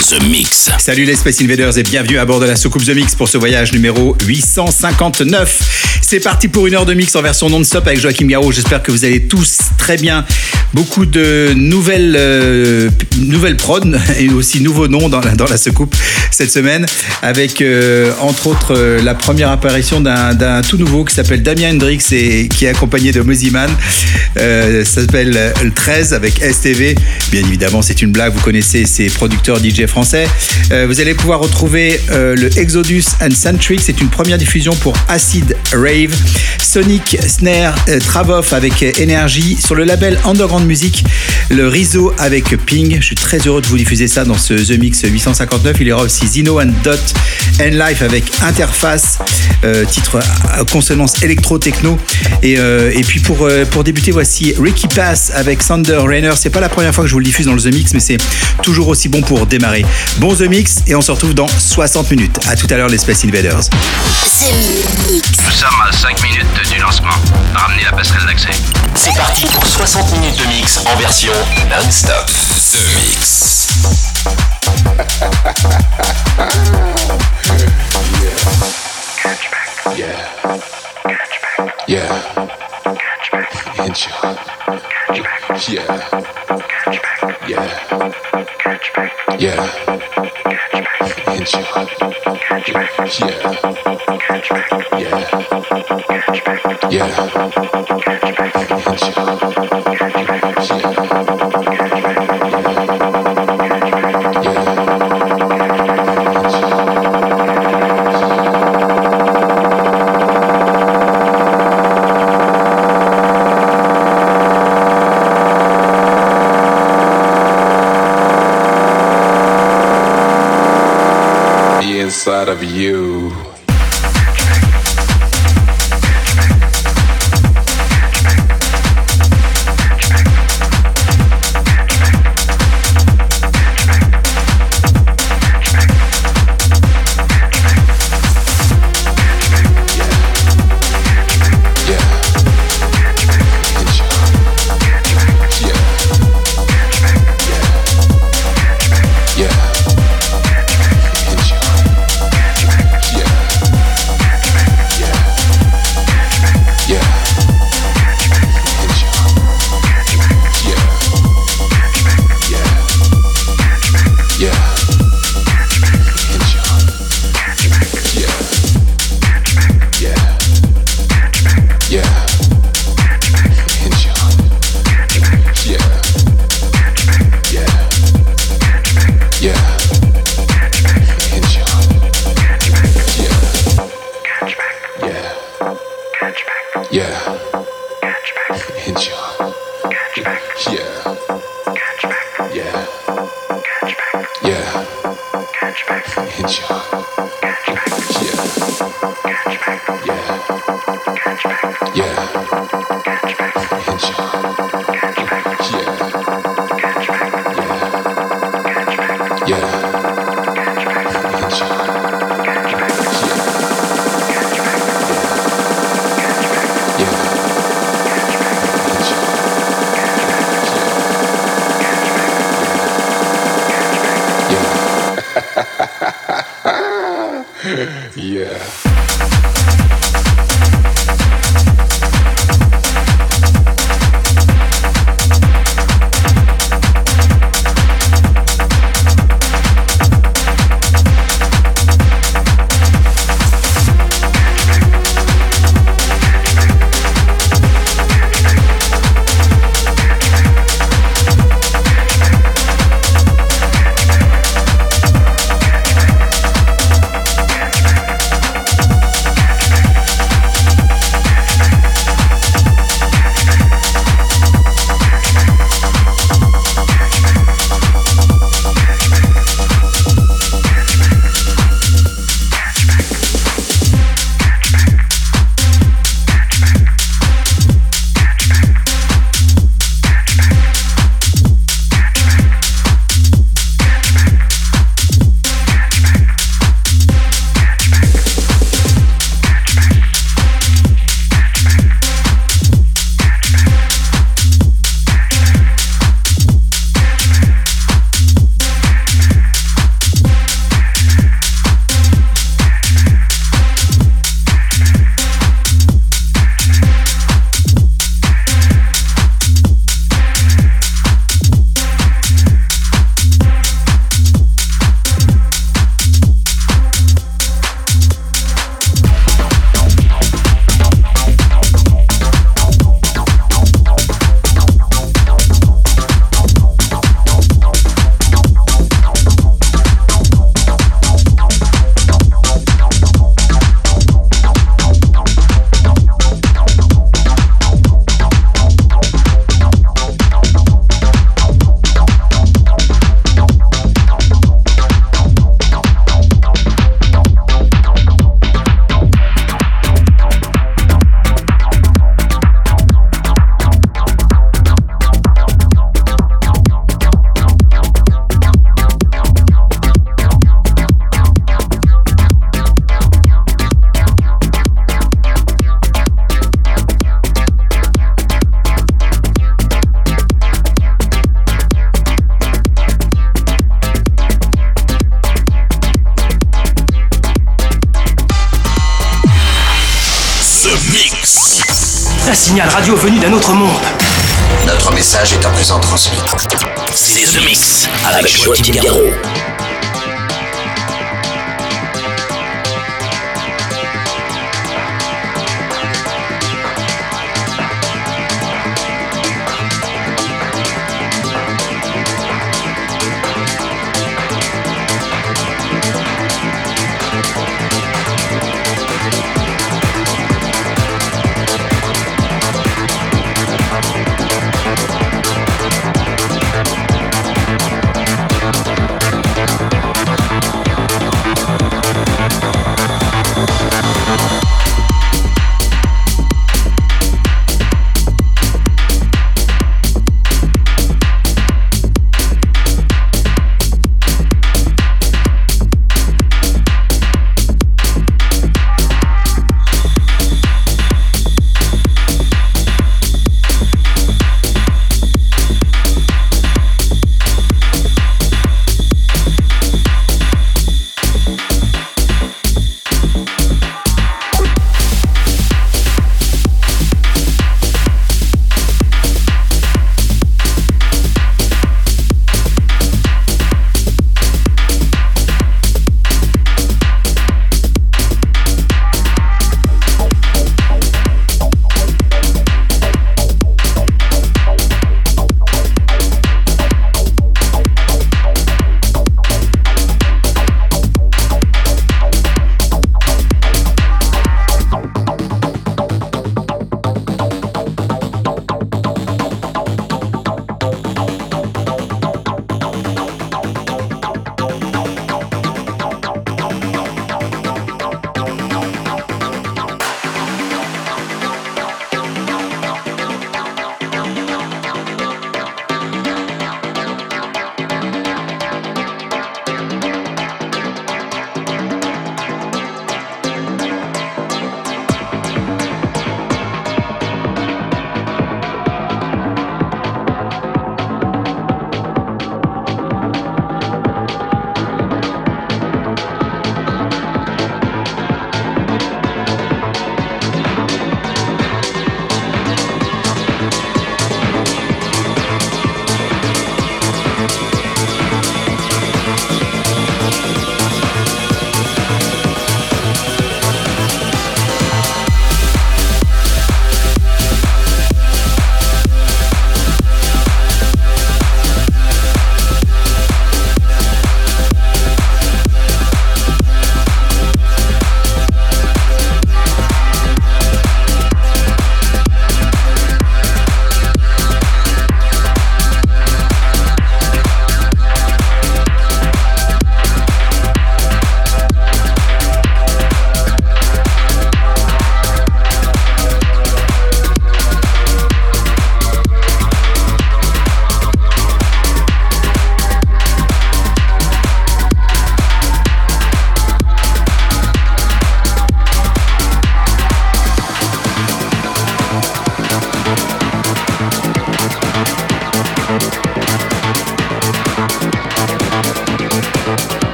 The Mix. Salut les Space Invaders et bienvenue à bord de la soucoupe The Mix pour ce voyage numéro 859. C'est parti pour une heure de mix en version non-stop avec Joachim Garraud. J'espère que vous allez tous très bien. Beaucoup de nouvelles, euh, nouvelles prod et aussi nouveaux noms dans la, dans la soucoupe cette semaine avec euh, entre autres euh, la première apparition d'un tout nouveau qui s'appelle Damien Hendrix et qui est accompagné de Moziman. Euh, ça s'appelle euh, le 13 avec STV. Bien évidemment, c'est une blague. Vous connaissez ces producteurs DJ français. Euh, vous allez pouvoir retrouver euh, le Exodus and Centric. C'est une première diffusion pour Acid Rave. Sonic Snare euh, Travoff avec euh, Energy. Sur le label Underground Music, le Rizzo avec Ping. Je suis très heureux de vous diffuser ça dans ce The Mix 859. Il y aura aussi Zino and Dot and Life avec Interface, euh, titre à consonance électro-techno. Et, euh, et puis pour, euh, pour débuter, voici Ricky Pass avec Sander Rainer. C'est pas la première fois que je vous le diffuse dans le The Mix, mais c'est toujours aussi bon pour démarrer. Bon The Mix et on se retrouve dans 60 minutes. À tout à l'heure les Space Invaders. Nous sommes à 5 minutes du lancement. Ramenez la passerelle d'accès. C'est parti pour 60 minutes de mix en version non-stop. The Mix. Yeah. Yeah. Yeah. and you, yeah, yeah, yeah, and you, yeah, yeah, yeah. yeah. Inside of you. Joachim Garraud.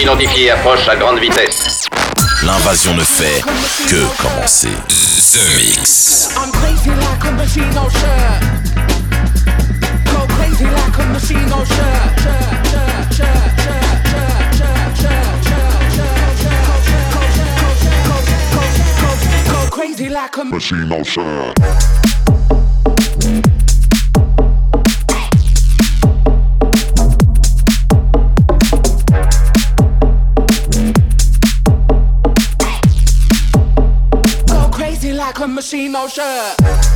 Identifié approche à grande vitesse. L'invasion ne fait que commencer. The Mix. I'm crazy like a machine, oh shirt. Go crazy like a machine, shirt. Shirt, shirt, shirt, shirt, Go crazy like a machine, oh shirt. machine, no shirt.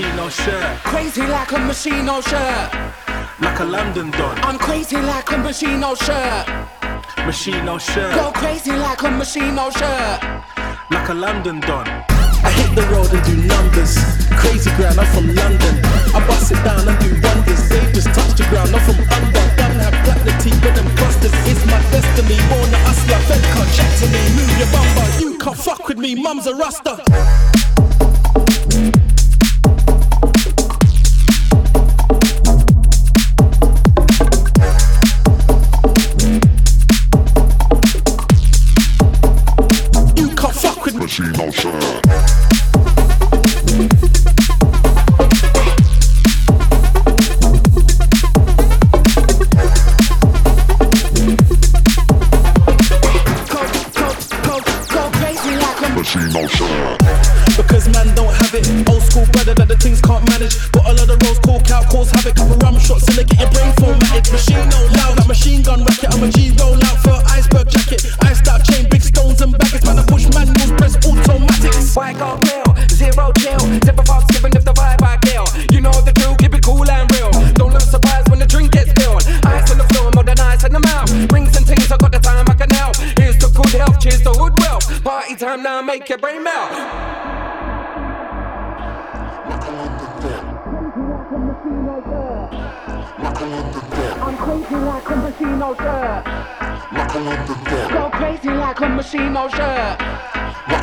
Machine, oh shirt. Crazy like a machine, oh shirt. Like a London don. I'm crazy like a machine, oh shirt. Machine, oh, no shirt. Go crazy like a machine, oh, no shirt. Like a London don. I hit the road and do numbers. Crazy ground, I'm from London. I bust it down and do wonders. They just touch the ground, I'm from under. Don't have platinum but them busters. It's my destiny. Born a hustler, Fed can't chat to me. Move your bumper, you can't fuck with me. Mum's a rasta. Go crazy like a machine, no shirt.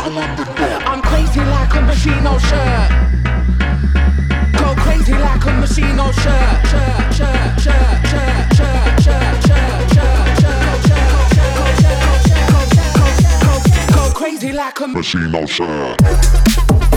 On the. I'm crazy like a machine, no. Go crazy like a machine, no machine, shirt.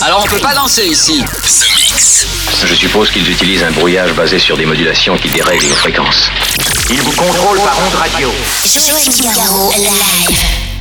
Alors on peut pas danser ici. The Mix. Je suppose qu'ils utilisent un brouillage basé sur des modulations qui dérèglent nos fréquences. Ils vous contrôlent par onde radio. Garraud, live.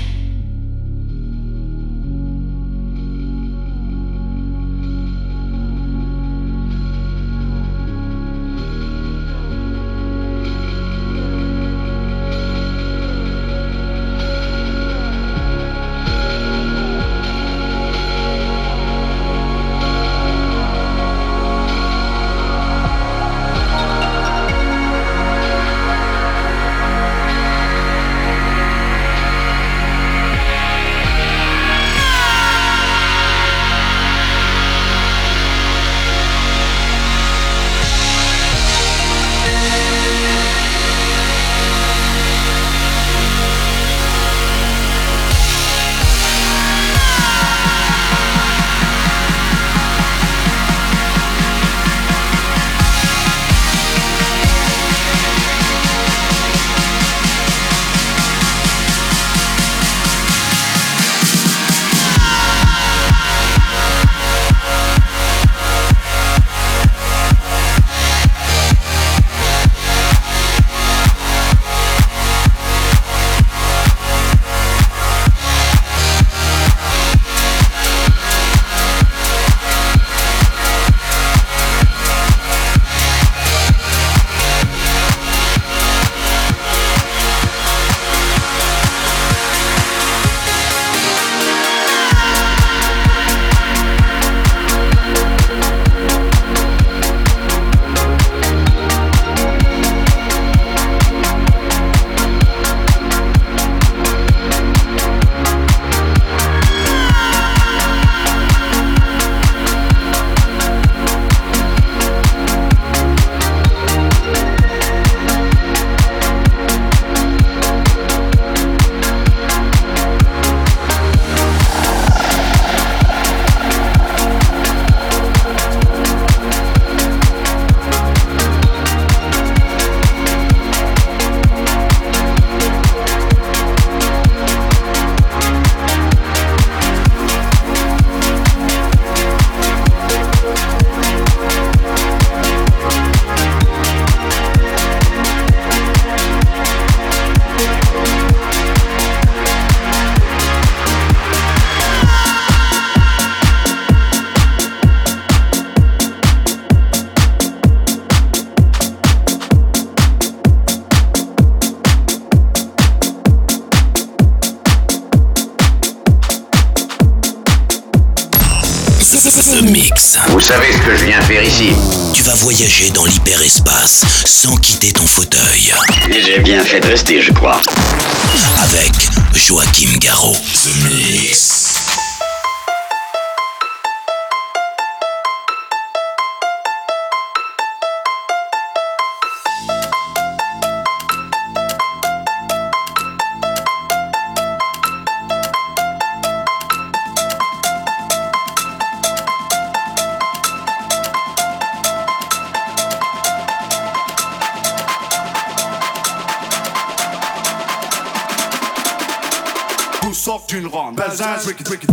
Voyager dans l'hyperespace sans quitter ton fauteuil. J'ai bien fait de rester, je crois. Avec Joachim Garraud. The Mix. times, break it, break it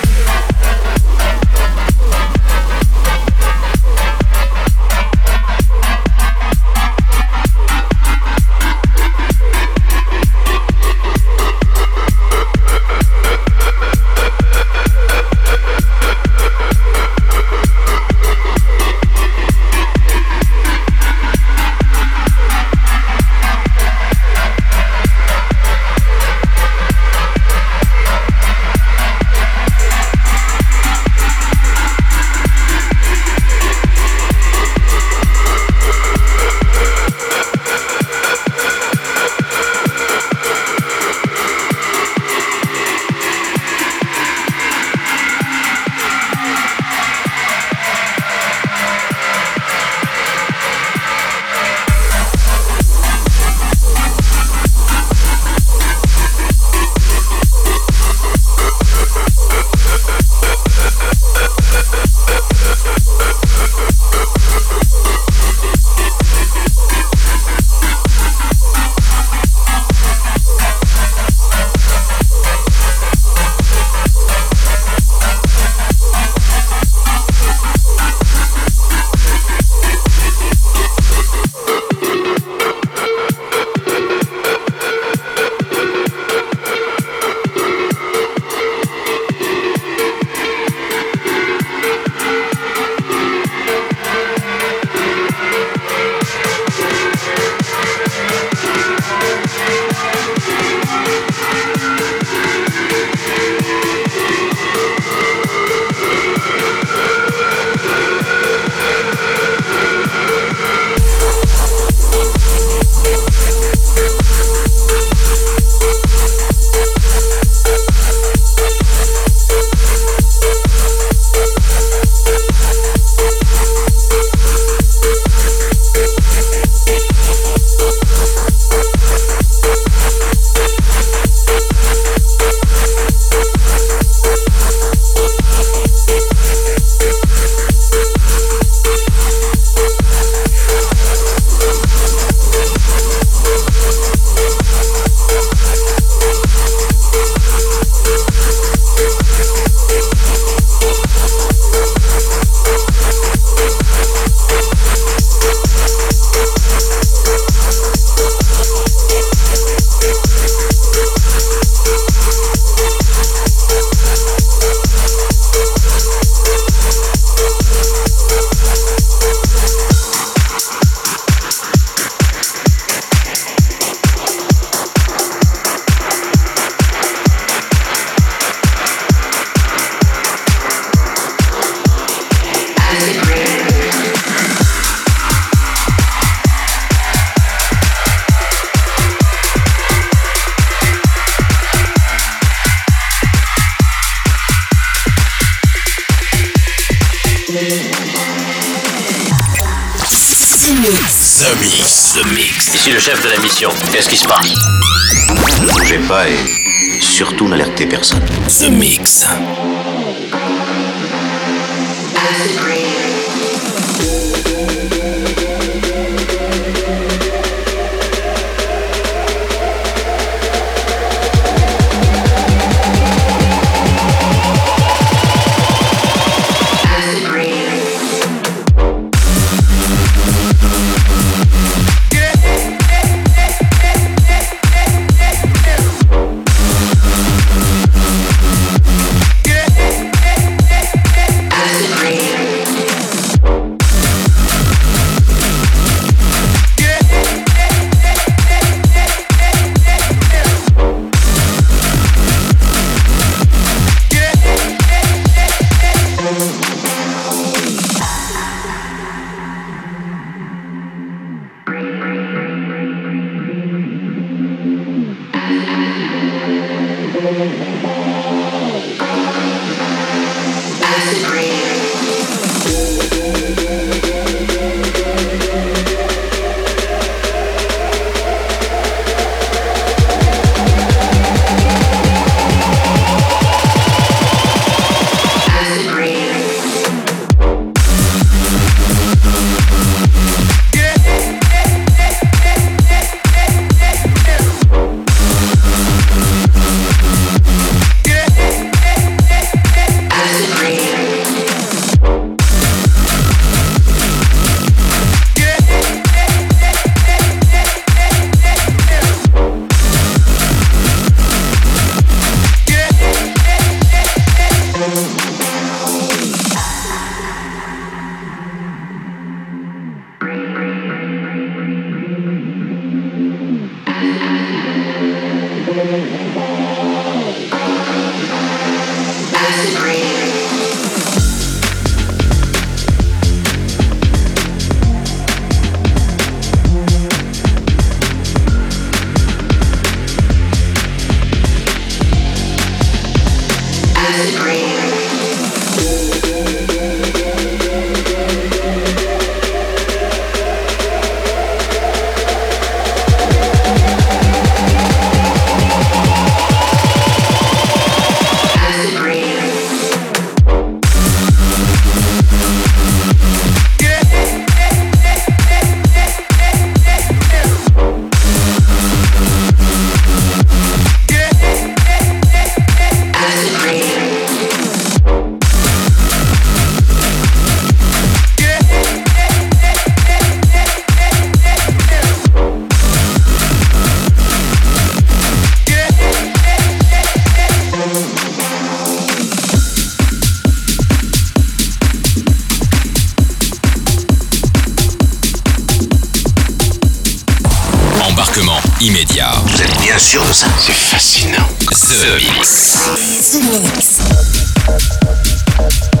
Pas et surtout n'alertez personne. The Mix. Fascinant. The. The.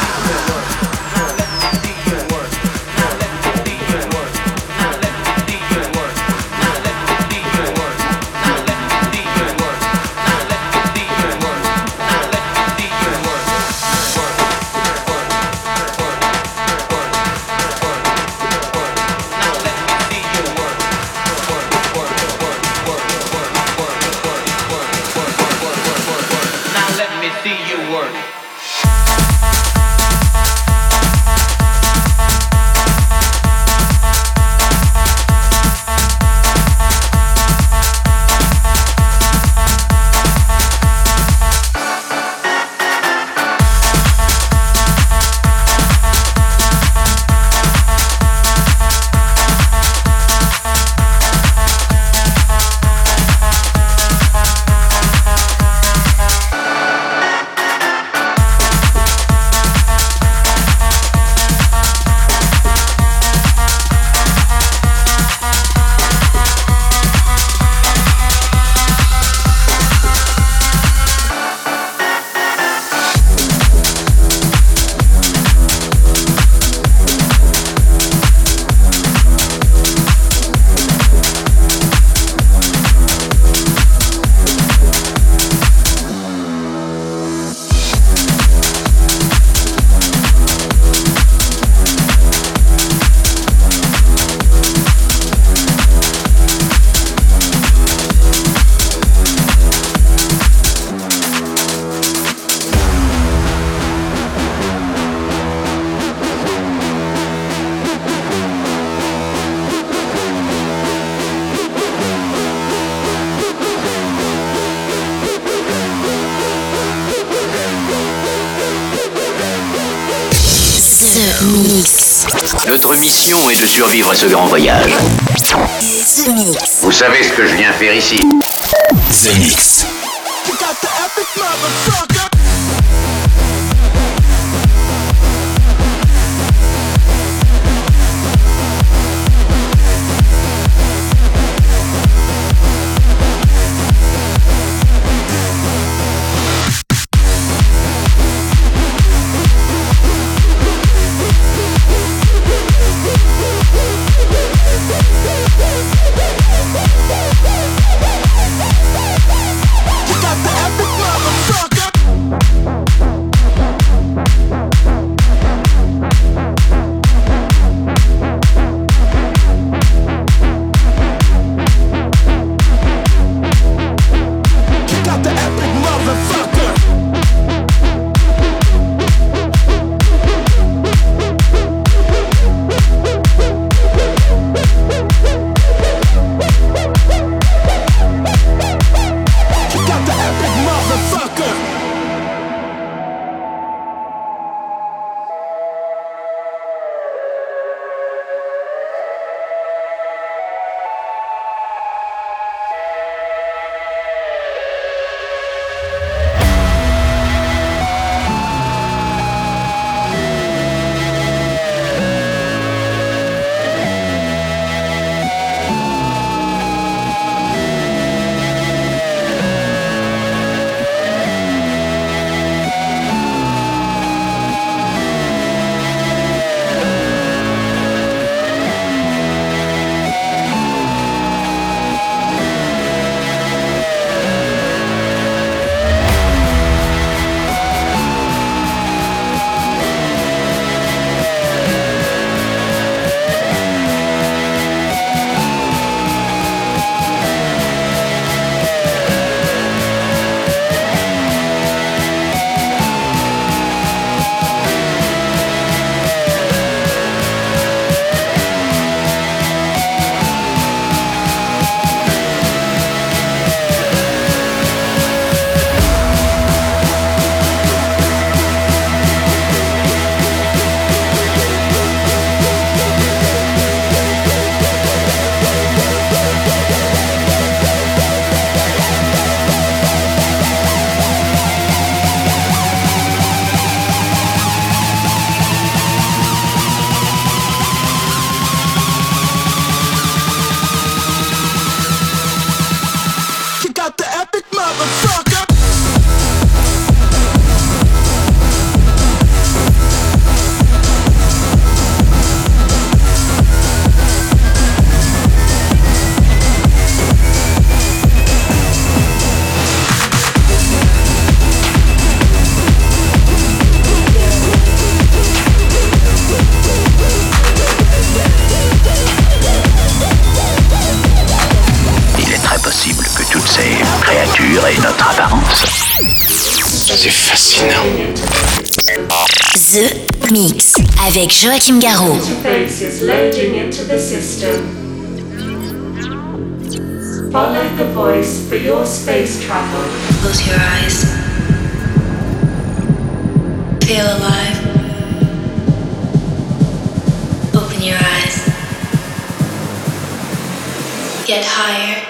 Mission est de survivre à ce grand voyage. The Mix. Vous savez ce que je viens faire ici The Mix. Mix. Avec Joachim Garraud. loading into the system. Follow the voice for your space travel. Close your eyes. Feel alive. Open your eyes. Get higher.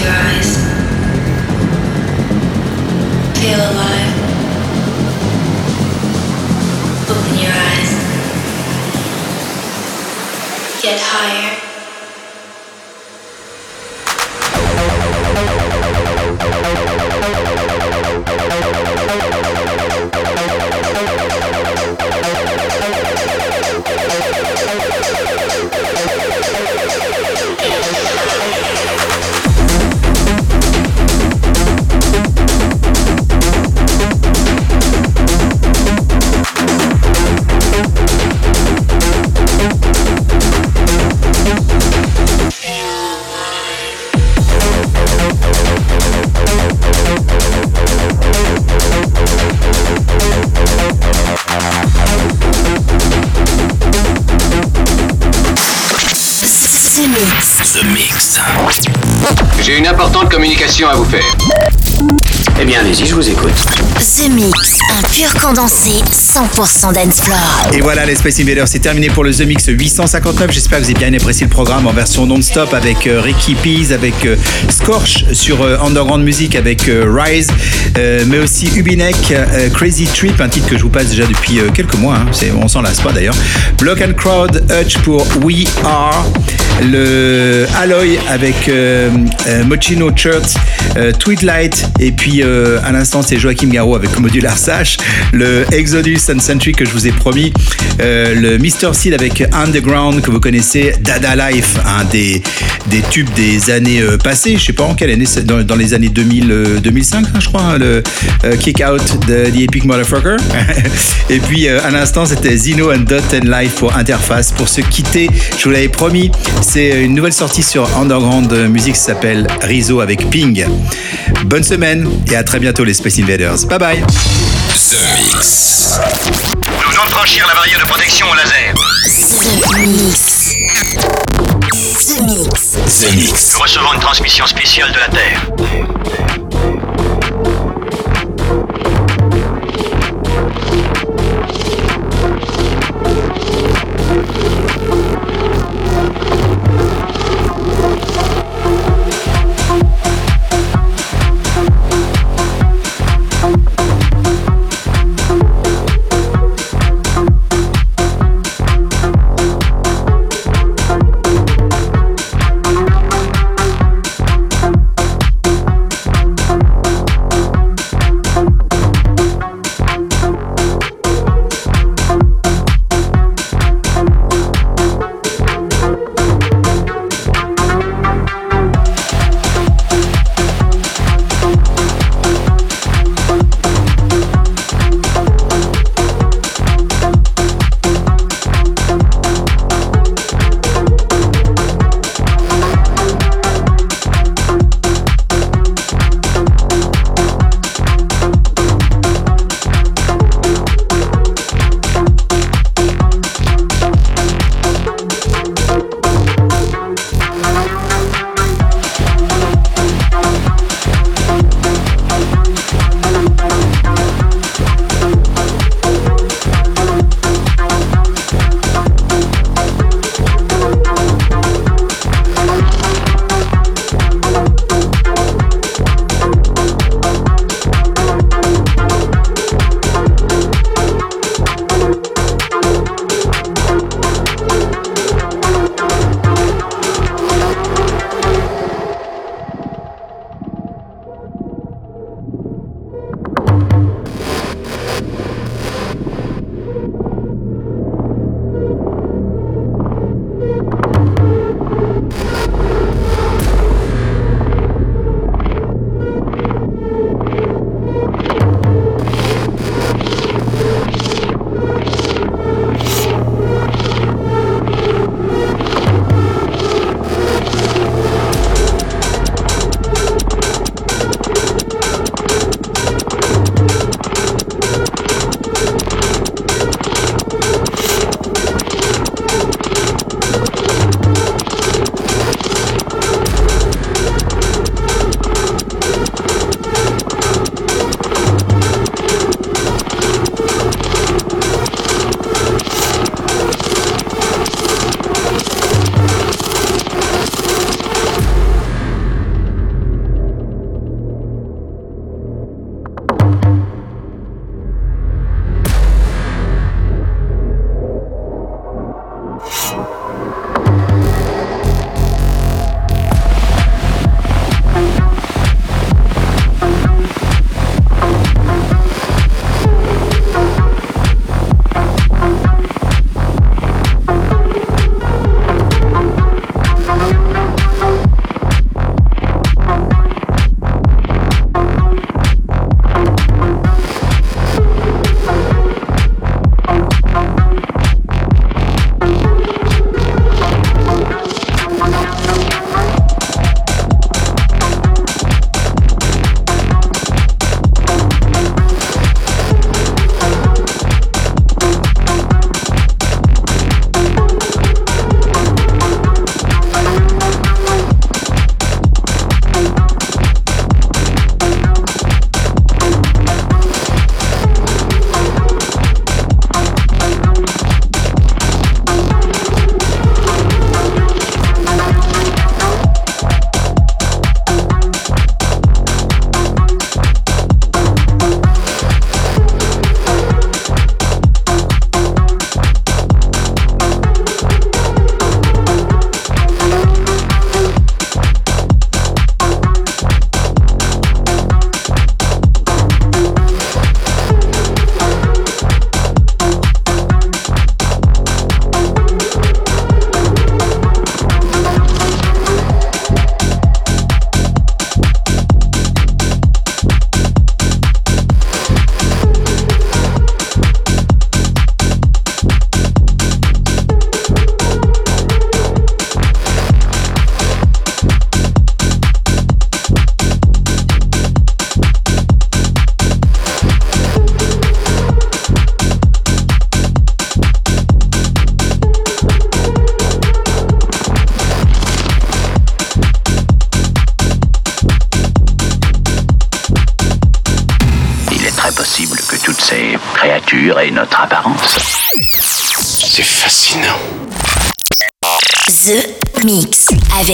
your eyes. Feel alive. Open your eyes. Get higher. Importante communication à vous faire. Eh bien, allez-y, je vous écoute. The Mix, un pur condensé 100% dance floor. Et voilà, les Space Invaders, c'est terminé pour le The Mix 859. J'espère que vous avez bien apprécié le programme en version non-stop avec euh, Ricky Pease, avec euh, Scorch sur euh, Underground Music, avec euh, Rise, euh, mais aussi Ubinek, euh, Crazy Trip, un titre que je vous passe déjà depuis euh, quelques mois. hein. On s'en lasse pas d'ailleurs. Block and Crowd, Hutch pour We Are, le Alloy avec euh, euh, Mochino Church, euh, Tweetlight, et puis euh, à l'instant c'est Joachim Garraud avec Modular Sash, le Exodus and Century que je vous ai promis, euh, le Mr. Seal avec Underground que vous connaissez, Dada Life, un des, des tubes des années euh, passées, je sais pas en quelle année, dans, les années 2000, euh, 2005 hein, je crois, hein, le Kick Out de The Epic Motherfucker. et puis à l'instant c'était Zino and Dot and Life pour Interface. Pour se quitter, je vous l'avais promis, c'est une nouvelle sortie sur Underground Music qui s'appelle Rizzo avec Ping. Bonne semaine et à très bientôt les Space Invaders. Bye bye. The Mix. Nous venons de franchir la barrière de protection au laser. The Mix. The Mix. The Mix. Nous recevons une transmission spéciale de la Terre.